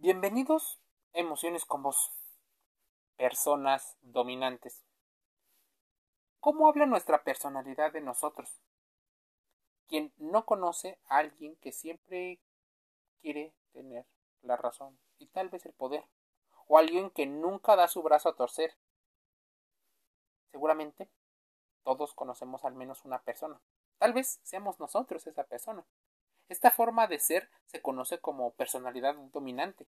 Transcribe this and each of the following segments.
Bienvenidos a Emociones con Vos, personas dominantes. ¿Cómo habla nuestra personalidad de nosotros? Quien no conoce a alguien que siempre quiere tener la razón y tal vez el poder, o alguien que nunca da su brazo a torcer. Seguramente todos conocemos al menos una persona. Tal vez seamos nosotros esa persona. Esta forma de ser se conoce como personalidad dominante.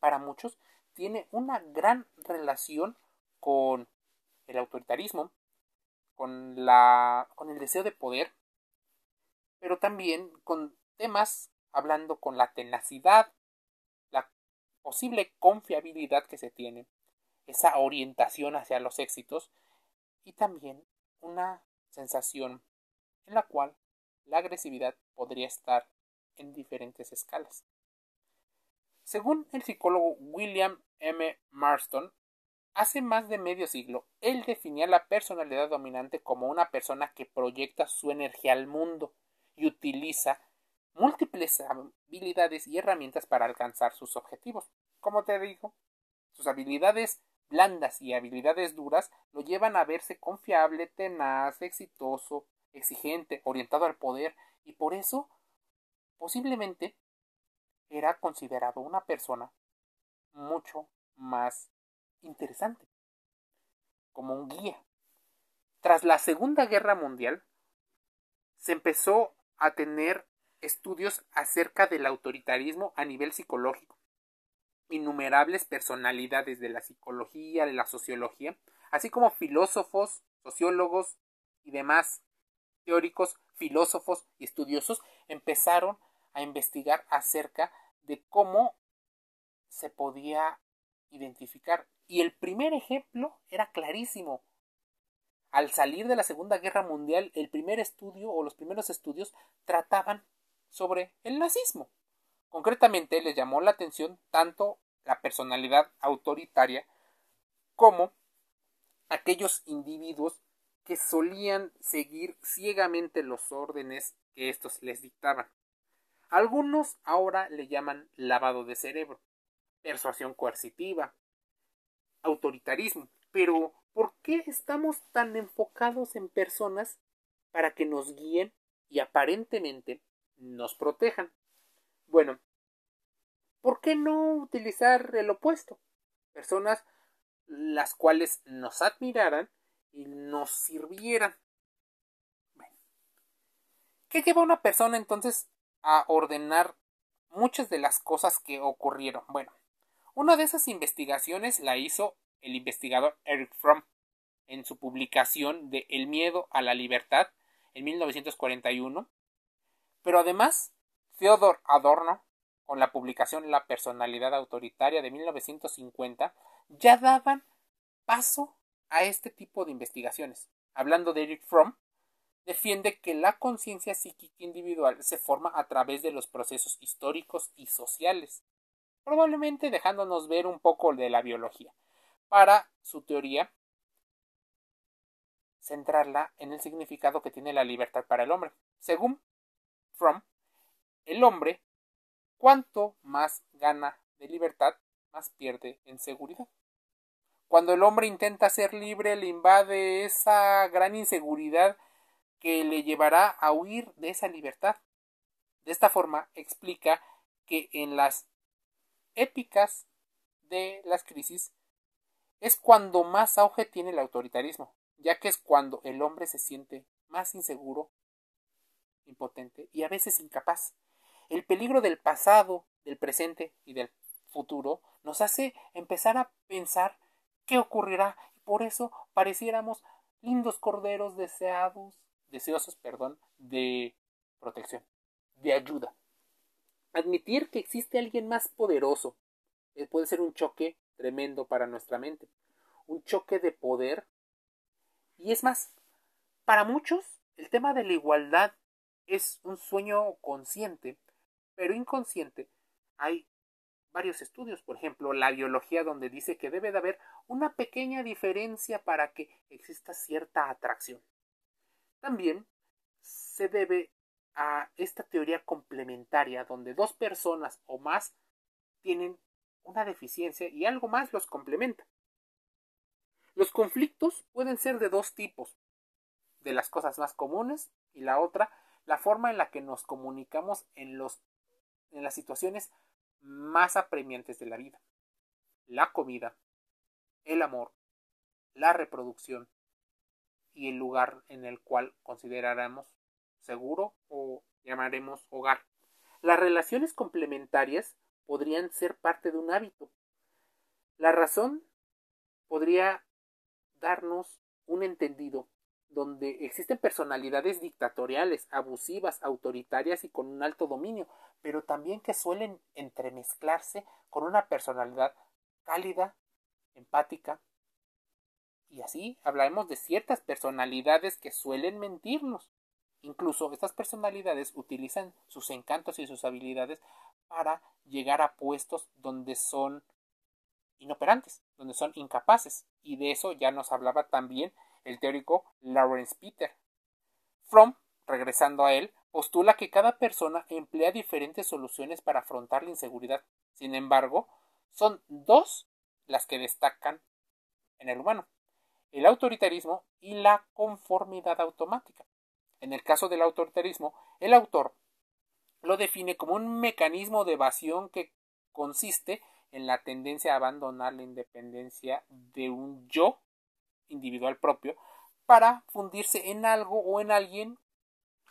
Para muchos tiene una gran relación con el autoritarismo, con, la, con el deseo de poder, pero también con temas hablando con la tenacidad, la posible confiabilidad que se tiene, esa orientación hacia los éxitos y también una sensación en la cual la agresividad podría estar en diferentes escalas. Según el psicólogo William M. Marston, hace más de medio siglo, él definía la personalidad dominante como una persona que proyecta su energía al mundo y utiliza múltiples habilidades y herramientas para alcanzar sus objetivos. Como te digo, sus habilidades blandas y habilidades duras lo llevan a verse confiable, tenaz, exitoso, exigente, orientado al poder y por eso posiblemente era considerado una persona mucho más interesante, como un guía. Tras la Segunda Guerra Mundial, se empezó a tener estudios acerca del autoritarismo a nivel psicológico. Innumerables personalidades de la psicología, de la sociología, así como filósofos, sociólogos y demás teóricos, filósofos y estudiosos empezaron a investigar acerca de cómo se podía identificar. Y el primer ejemplo era clarísimo. Al salir de la Segunda Guerra Mundial, el primer estudio o los primeros estudios trataban sobre el nazismo. Concretamente les llamó la atención tanto la personalidad autoritaria como aquellos individuos que solían seguir ciegamente los órdenes que estos les dictaban. Algunos ahora le llaman lavado de cerebro, persuasión coercitiva, autoritarismo. Pero, ¿por qué estamos tan enfocados en personas para que nos guíen y aparentemente nos protejan? Bueno, ¿por qué no utilizar el opuesto? Personas las cuales nos admiraran y nos sirvieran. ¿Qué lleva una persona entonces a ordenar muchas de las cosas que ocurrieron. Bueno, una de esas investigaciones la hizo el investigador Eric Fromm en su publicación de El miedo a la libertad en 1941. Pero además, Theodor Adorno, con la publicación La personalidad autoritaria de 1950, ya daban paso a este tipo de investigaciones. Hablando de Eric Fromm, defiende que la conciencia psíquica individual se forma a través de los procesos históricos y sociales, probablemente dejándonos ver un poco de la biología. Para su teoría, centrarla en el significado que tiene la libertad para el hombre. Según Fromm, el hombre, cuanto más gana de libertad, más pierde en seguridad. Cuando el hombre intenta ser libre, le invade esa gran inseguridad que le llevará a huir de esa libertad. De esta forma explica que en las épicas de las crisis es cuando más auge tiene el autoritarismo, ya que es cuando el hombre se siente más inseguro, impotente y a veces incapaz. El peligro del pasado, del presente y del futuro nos hace empezar a pensar qué ocurrirá por eso pareciéramos lindos corderos deseados deseosos, perdón, de protección, de ayuda. Admitir que existe alguien más poderoso eh, puede ser un choque tremendo para nuestra mente, un choque de poder. Y es más, para muchos el tema de la igualdad es un sueño consciente, pero inconsciente. Hay varios estudios, por ejemplo, la biología donde dice que debe de haber una pequeña diferencia para que exista cierta atracción. También se debe a esta teoría complementaria donde dos personas o más tienen una deficiencia y algo más los complementa. Los conflictos pueden ser de dos tipos, de las cosas más comunes y la otra, la forma en la que nos comunicamos en, los, en las situaciones más apremiantes de la vida. La comida, el amor, la reproducción y el lugar en el cual consideraremos seguro o llamaremos hogar. Las relaciones complementarias podrían ser parte de un hábito. La razón podría darnos un entendido donde existen personalidades dictatoriales, abusivas, autoritarias y con un alto dominio, pero también que suelen entremezclarse con una personalidad cálida, empática. Y así hablaremos de ciertas personalidades que suelen mentirnos. Incluso estas personalidades utilizan sus encantos y sus habilidades para llegar a puestos donde son inoperantes, donde son incapaces. Y de eso ya nos hablaba también el teórico Lawrence Peter. Fromm, regresando a él, postula que cada persona emplea diferentes soluciones para afrontar la inseguridad. Sin embargo, son dos las que destacan en el humano, el autoritarismo y la conformidad automática. En el caso del autoritarismo, el autor lo define como un mecanismo de evasión que consiste en la tendencia a abandonar la independencia de un yo individual propio para fundirse en algo o en alguien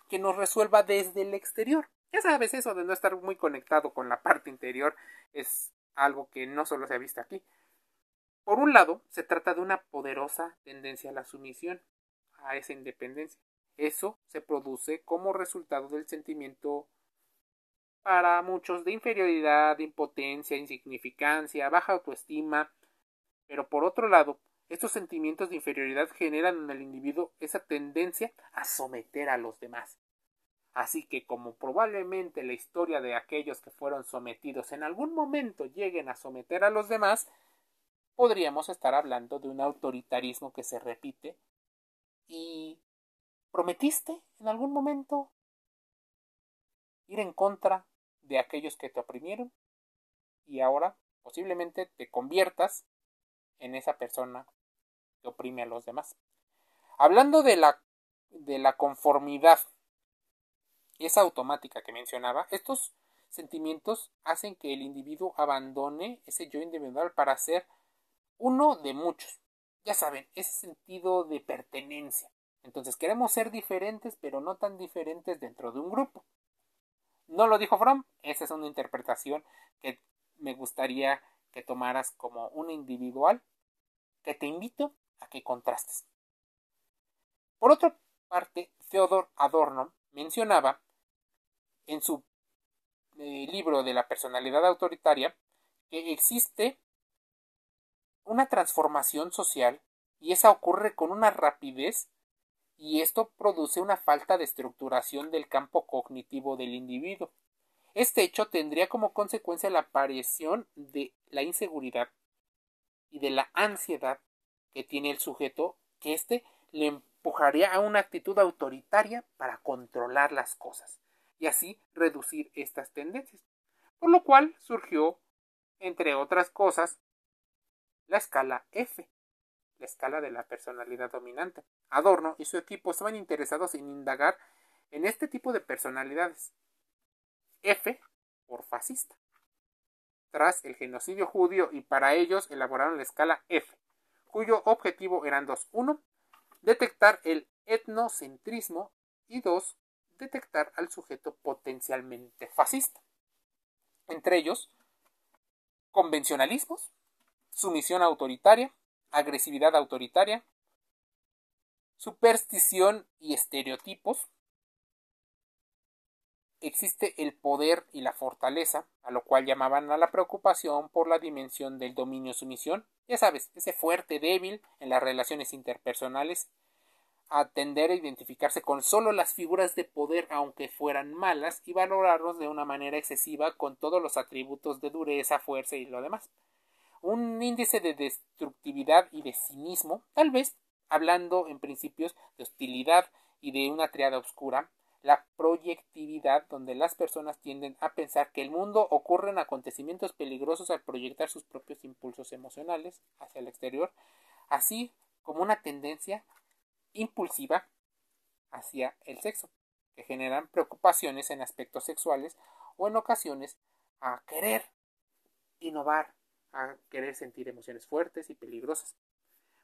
que nos resuelva desde el exterior. Ya sabes, eso de no estar muy conectado con la parte interior es algo que no solo se ha visto aquí. Por un lado, se trata de una poderosa tendencia a la sumisión, a esa independencia. Eso se produce como resultado del sentimiento para muchos de inferioridad, impotencia, insignificancia, baja autoestima, pero por otro lado, estos sentimientos de inferioridad generan en el individuo esa tendencia a someter a los demás. Así que como probablemente la historia de aquellos que fueron sometidos en algún momento lleguen a someter a los demás, podríamos estar hablando de un autoritarismo que se repite y ¿prometiste en algún momento ir en contra de aquellos que te oprimieron? Y ahora posiblemente te conviertas en esa persona que oprime a los demás. Hablando de la, de la conformidad, esa automática que mencionaba, estos sentimientos hacen que el individuo abandone ese yo individual para ser uno de muchos. Ya saben, ese sentido de pertenencia. Entonces queremos ser diferentes, pero no tan diferentes dentro de un grupo. No lo dijo Fromm, esa es una interpretación que me gustaría que tomaras como una individual que te invito a que contrastes. Por otra parte, Theodor Adorno mencionaba en su eh, libro de la personalidad autoritaria que existe una transformación social y esa ocurre con una rapidez y esto produce una falta de estructuración del campo cognitivo del individuo. Este hecho tendría como consecuencia la aparición de la inseguridad y de la ansiedad que tiene el sujeto, que éste le empujaría a una actitud autoritaria para controlar las cosas y así reducir estas tendencias. Por lo cual surgió, entre otras cosas, la escala F, la escala de la personalidad dominante. Adorno y su equipo estaban interesados en indagar en este tipo de personalidades. F por fascista. Tras el genocidio judío y para ellos elaboraron la escala F, cuyo objetivo eran dos. Uno, detectar el etnocentrismo y dos, detectar al sujeto potencialmente fascista. Entre ellos, convencionalismos, sumisión autoritaria, agresividad autoritaria, superstición y estereotipos, existe el poder y la fortaleza, a lo cual llamaban a la preocupación por la dimensión del dominio-sumisión, ya sabes, ese fuerte débil en las relaciones interpersonales, atender a identificarse con solo las figuras de poder aunque fueran malas y valorarlos de una manera excesiva con todos los atributos de dureza, fuerza y lo demás. Un índice de destructividad y de cinismo, tal vez hablando en principios de hostilidad y de una triada oscura, la proyectividad, donde las personas tienden a pensar que el mundo ocurre en acontecimientos peligrosos al proyectar sus propios impulsos emocionales hacia el exterior, así como una tendencia impulsiva hacia el sexo, que generan preocupaciones en aspectos sexuales o en ocasiones a querer innovar, a querer sentir emociones fuertes y peligrosas.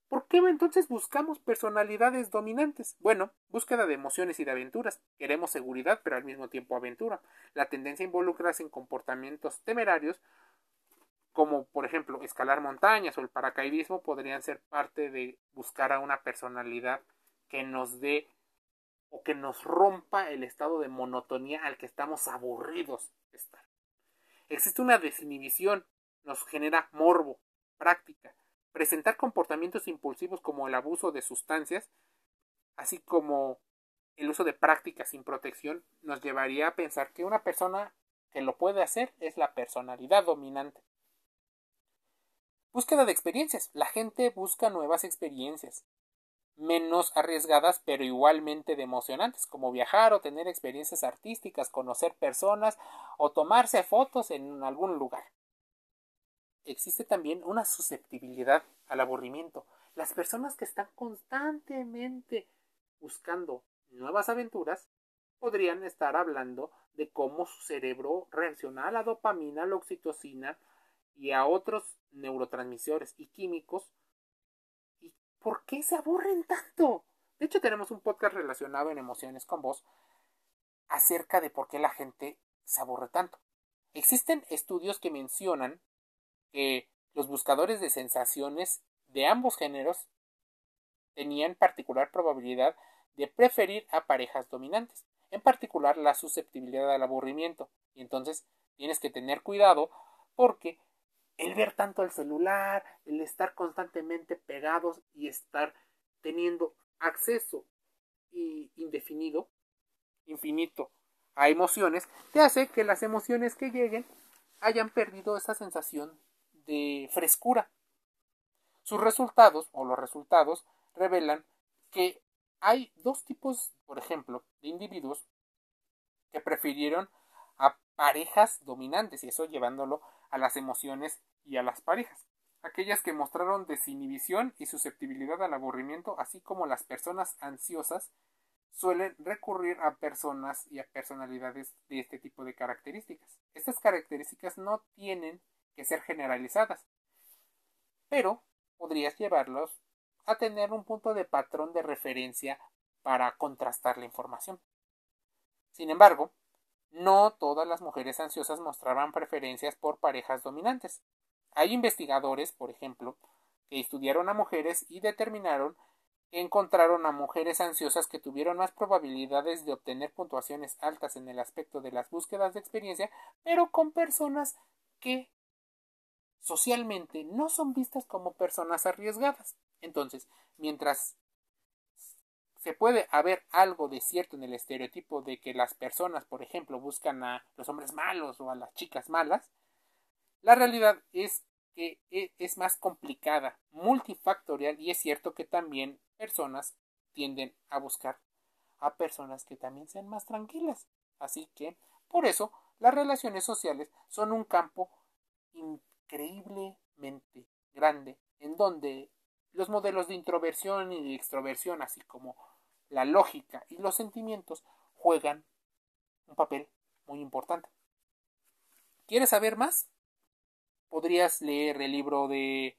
¿Por qué entonces buscamos personalidades dominantes? Bueno, búsqueda de emociones y de aventuras. Queremos seguridad, pero al mismo tiempo aventura. La tendencia a involucrarse en comportamientos temerarios, como por ejemplo escalar montañas o el paracaidismo, podrían ser parte de buscar a una personalidad que nos dé o que nos rompa el estado de monotonía al que estamos aburridos estar. Existe una desinhibición, nos genera morbo, práctica, presentar comportamientos impulsivos como el abuso de sustancias, así como el uso de prácticas sin protección, nos llevaría a pensar que una persona que lo puede hacer es la personalidad dominante. Búsqueda de experiencias. La gente busca nuevas experiencias, menos arriesgadas pero igualmente de emocionantes, como viajar o tener experiencias artísticas, conocer personas o tomarse fotos en algún lugar existe también una susceptibilidad al aburrimiento. Las personas que están constantemente buscando nuevas aventuras podrían estar hablando de cómo su cerebro reacciona a la dopamina, la oxitocina y a otros neurotransmisores y químicos. ¿Y por qué se aburren tanto? De hecho, tenemos un podcast relacionado en emociones con vos acerca de por qué la gente se aburre tanto. Existen estudios que mencionan que los buscadores de sensaciones de ambos géneros tenían particular probabilidad de preferir a parejas dominantes, en particular la susceptibilidad al aburrimiento. Y entonces tienes que tener cuidado porque el ver tanto el celular, el estar constantemente pegados y estar teniendo acceso indefinido, infinito a emociones, te hace que las emociones que lleguen hayan perdido esa sensación frescura. Sus resultados, o los resultados, revelan que hay dos tipos, por ejemplo, de individuos que prefirieron a parejas dominantes, y eso llevándolo a las emociones y a las parejas. Aquellas que mostraron desinhibición y susceptibilidad al aburrimiento, así como las personas ansiosas, suelen recurrir a personas y a personalidades de este tipo de características. Estas características no tienen que ser generalizadas, pero podrías llevarlos a tener un punto de patrón de referencia para contrastar la información. Sin embargo, no todas las mujeres ansiosas mostraban preferencias por parejas dominantes. Hay investigadores, por ejemplo, que estudiaron a mujeres y determinaron que encontraron a mujeres ansiosas que tuvieron más probabilidades de obtener puntuaciones altas en el aspecto de las búsquedas de experiencia, pero con personas que socialmente no son vistas como personas arriesgadas. Entonces, mientras se puede haber algo de cierto en el estereotipo de que las personas, por ejemplo, buscan a los hombres malos o a las chicas malas, la realidad es que e, es más complicada, multifactorial y es cierto que también personas tienden a buscar a personas que también sean más tranquilas. Así que, por eso, las relaciones sociales son un campo increíblemente grande, en donde los modelos de introversión y de extroversión, así como la lógica y los sentimientos, juegan un papel muy importante. ¿Quieres saber más? Podrías leer el libro de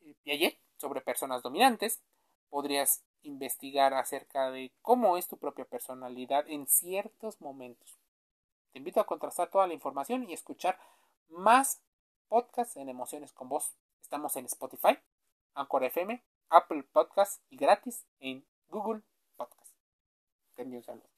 eh, Piaget sobre personas dominantes, podrías investigar acerca de cómo es tu propia personalidad en ciertos momentos. Te invito a contrastar toda la información y escuchar más podcasts en Emociones con Voz. Estamos en Spotify, Anchor FM, Apple Podcasts y gratis en Google Podcasts. Te un saludo.